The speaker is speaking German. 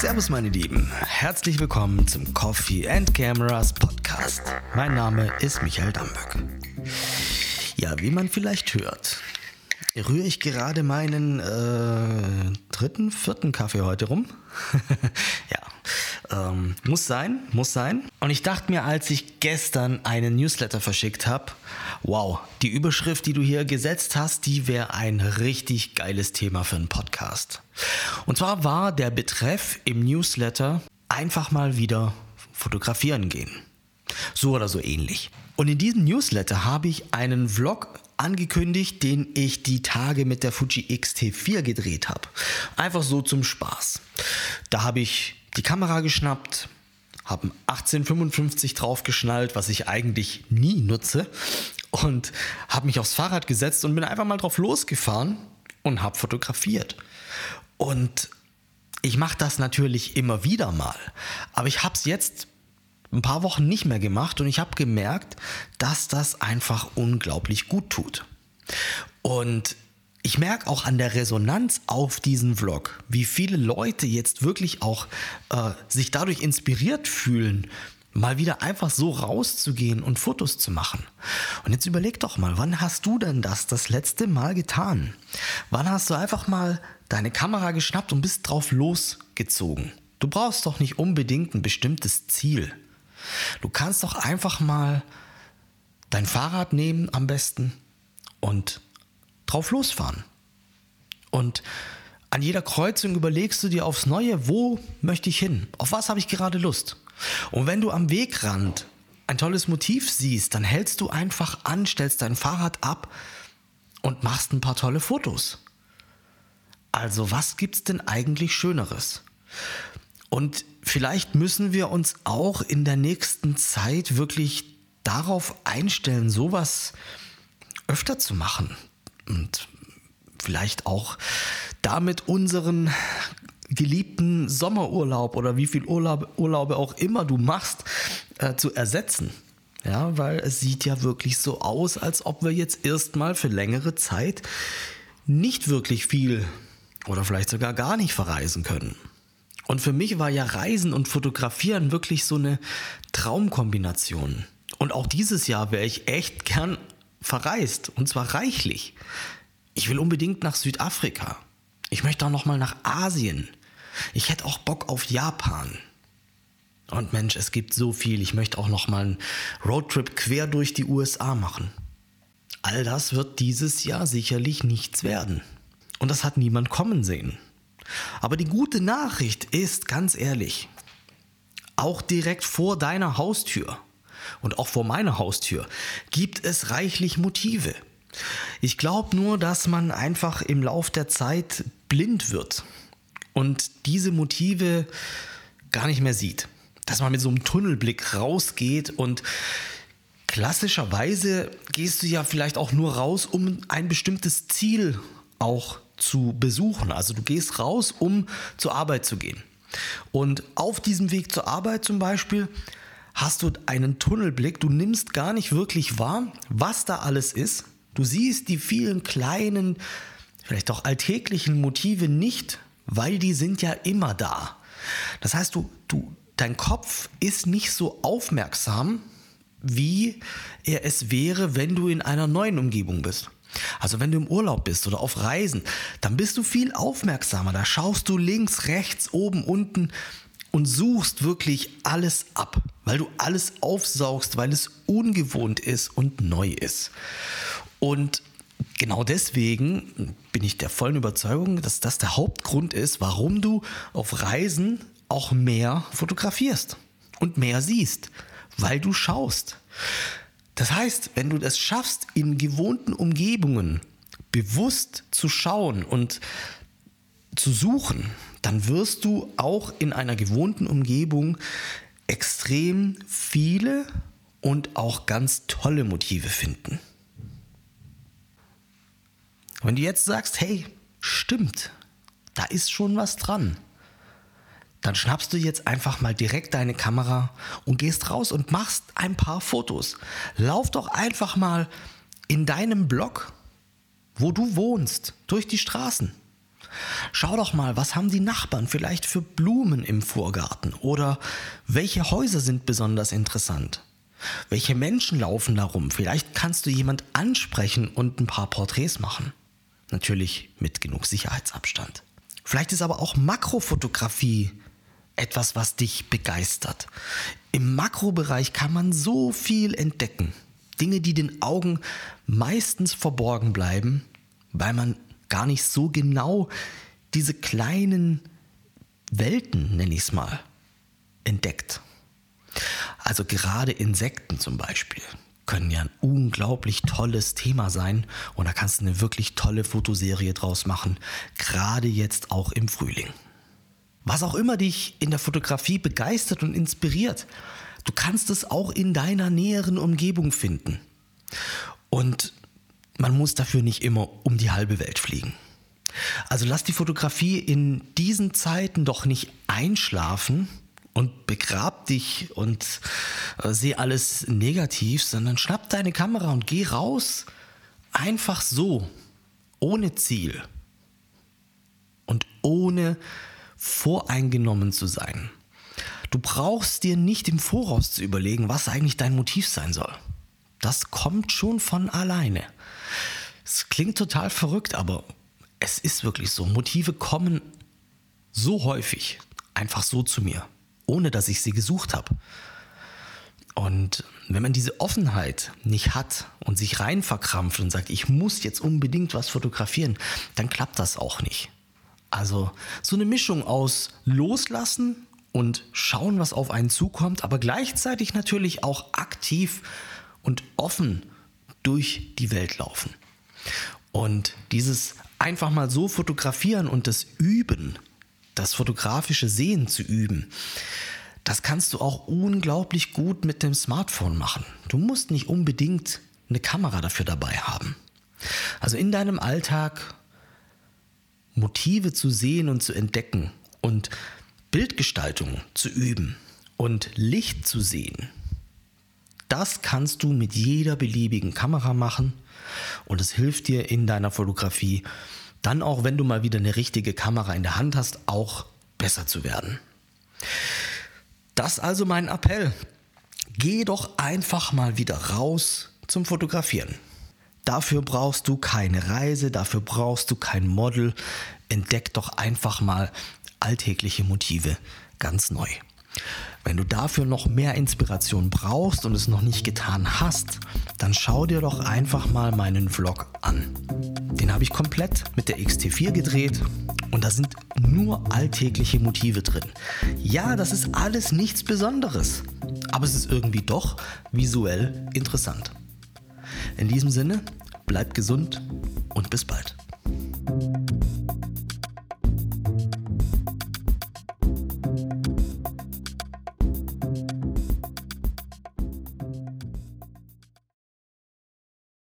Servus meine Lieben, herzlich willkommen zum Coffee and Cameras Podcast. Mein Name ist Michael Damböck. Ja, wie man vielleicht hört, rühre ich gerade meinen äh, dritten, vierten Kaffee heute rum. ja, ähm, muss sein, muss sein. Und ich dachte mir, als ich gestern einen Newsletter verschickt habe, wow, die Überschrift, die du hier gesetzt hast, die wäre ein richtig geiles Thema für einen Podcast. Und zwar war der Betreff im Newsletter einfach mal wieder fotografieren gehen. So oder so ähnlich. Und in diesem Newsletter habe ich einen Vlog angekündigt, den ich die Tage mit der Fuji X-T4 gedreht habe. Einfach so zum Spaß. Da habe ich die Kamera geschnappt, habe 1855 draufgeschnallt, was ich eigentlich nie nutze, und habe mich aufs Fahrrad gesetzt und bin einfach mal drauf losgefahren und habe fotografiert. Und ich mache das natürlich immer wieder mal, aber ich habe es jetzt ein paar Wochen nicht mehr gemacht und ich habe gemerkt, dass das einfach unglaublich gut tut. Und ich merke auch an der Resonanz auf diesen Vlog, wie viele Leute jetzt wirklich auch äh, sich dadurch inspiriert fühlen, mal wieder einfach so rauszugehen und Fotos zu machen. Und jetzt überleg doch mal, wann hast du denn das das letzte Mal getan? Wann hast du einfach mal deine Kamera geschnappt und bist drauf losgezogen? Du brauchst doch nicht unbedingt ein bestimmtes Ziel. Du kannst doch einfach mal dein Fahrrad nehmen am besten und drauf losfahren. Und an jeder Kreuzung überlegst du dir aufs Neue, wo möchte ich hin? Auf was habe ich gerade Lust? Und wenn du am Wegrand ein tolles Motiv siehst, dann hältst du einfach an, stellst dein Fahrrad ab und machst ein paar tolle Fotos. Also was gibt's denn eigentlich Schöneres? Und vielleicht müssen wir uns auch in der nächsten Zeit wirklich darauf einstellen, sowas öfter zu machen. Und vielleicht auch damit unseren geliebten Sommerurlaub oder wie viel Urlaub, Urlaube auch immer du machst, äh, zu ersetzen. Ja, weil es sieht ja wirklich so aus, als ob wir jetzt erstmal für längere Zeit nicht wirklich viel oder vielleicht sogar gar nicht verreisen können. Und für mich war ja Reisen und Fotografieren wirklich so eine Traumkombination. Und auch dieses Jahr wäre ich echt gern verreist und zwar reichlich. Ich will unbedingt nach Südafrika. Ich möchte auch noch mal nach Asien. Ich hätte auch Bock auf Japan. Und Mensch, es gibt so viel. Ich möchte auch noch mal einen Roadtrip quer durch die USA machen. All das wird dieses Jahr sicherlich nichts werden. Und das hat niemand kommen sehen. Aber die gute Nachricht ist, ganz ehrlich, auch direkt vor deiner Haustür und auch vor meiner Haustür gibt es reichlich Motive. Ich glaube nur, dass man einfach im Lauf der Zeit blind wird und diese Motive gar nicht mehr sieht. Dass man mit so einem Tunnelblick rausgeht und klassischerweise gehst du ja vielleicht auch nur raus, um ein bestimmtes Ziel auch zu besuchen. Also du gehst raus, um zur Arbeit zu gehen. Und auf diesem Weg zur Arbeit zum Beispiel hast du einen Tunnelblick. Du nimmst gar nicht wirklich wahr, was da alles ist. Du siehst die vielen kleinen, vielleicht auch alltäglichen Motive nicht, weil die sind ja immer da. Das heißt, du, du, dein Kopf ist nicht so aufmerksam, wie er es wäre, wenn du in einer neuen Umgebung bist. Also wenn du im Urlaub bist oder auf Reisen, dann bist du viel aufmerksamer. Da schaust du links, rechts, oben, unten und suchst wirklich alles ab, weil du alles aufsaugst, weil es ungewohnt ist und neu ist. Und genau deswegen bin ich der vollen Überzeugung, dass das der Hauptgrund ist, warum du auf Reisen auch mehr fotografierst und mehr siehst, weil du schaust. Das heißt, wenn du es schaffst, in gewohnten Umgebungen bewusst zu schauen und zu suchen, dann wirst du auch in einer gewohnten Umgebung extrem viele und auch ganz tolle Motive finden. Wenn du jetzt sagst, hey, stimmt, da ist schon was dran, dann schnappst du jetzt einfach mal direkt deine Kamera und gehst raus und machst ein paar Fotos. Lauf doch einfach mal in deinem Blog wo du wohnst, durch die Straßen. Schau doch mal, was haben die Nachbarn vielleicht für Blumen im Vorgarten oder welche Häuser sind besonders interessant. Welche Menschen laufen da rum? Vielleicht kannst du jemand ansprechen und ein paar Porträts machen. Natürlich mit genug Sicherheitsabstand. Vielleicht ist aber auch Makrofotografie etwas, was dich begeistert. Im Makrobereich kann man so viel entdecken. Dinge, die den Augen meistens verborgen bleiben, weil man gar nicht so genau diese kleinen Welten, nenne ich es mal, entdeckt. Also gerade Insekten zum Beispiel können ja ein unglaublich tolles Thema sein und da kannst du eine wirklich tolle Fotoserie draus machen, gerade jetzt auch im Frühling. Was auch immer dich in der Fotografie begeistert und inspiriert, du kannst es auch in deiner näheren Umgebung finden. Und man muss dafür nicht immer um die halbe Welt fliegen. Also lass die Fotografie in diesen Zeiten doch nicht einschlafen und begrab dich und äh, seh alles negativ, sondern schnapp deine Kamera und geh raus. Einfach so, ohne Ziel und ohne voreingenommen zu sein. Du brauchst dir nicht im Voraus zu überlegen, was eigentlich dein Motiv sein soll. Das kommt schon von alleine. Es klingt total verrückt, aber es ist wirklich so. Motive kommen so häufig einfach so zu mir, ohne dass ich sie gesucht habe. Und wenn man diese Offenheit nicht hat und sich rein verkrampft und sagt, ich muss jetzt unbedingt was fotografieren, dann klappt das auch nicht. Also so eine Mischung aus Loslassen und schauen, was auf einen zukommt, aber gleichzeitig natürlich auch aktiv und offen durch die Welt laufen. Und dieses einfach mal so fotografieren und das Üben, das fotografische Sehen zu üben, das kannst du auch unglaublich gut mit dem Smartphone machen. Du musst nicht unbedingt eine Kamera dafür dabei haben. Also in deinem Alltag Motive zu sehen und zu entdecken und Bildgestaltung zu üben und Licht zu sehen, das kannst du mit jeder beliebigen Kamera machen und es hilft dir in deiner Fotografie, dann auch wenn du mal wieder eine richtige Kamera in der Hand hast, auch besser zu werden. Das also mein Appell. Geh doch einfach mal wieder raus zum Fotografieren. Dafür brauchst du keine Reise, dafür brauchst du kein Model. Entdeck doch einfach mal alltägliche Motive ganz neu. Wenn du dafür noch mehr Inspiration brauchst und es noch nicht getan hast, dann schau dir doch einfach mal meinen Vlog an. Den habe ich komplett mit der XT4 gedreht und da sind nur alltägliche Motive drin. Ja, das ist alles nichts Besonderes, aber es ist irgendwie doch visuell interessant. In diesem Sinne, bleib gesund und bis bald.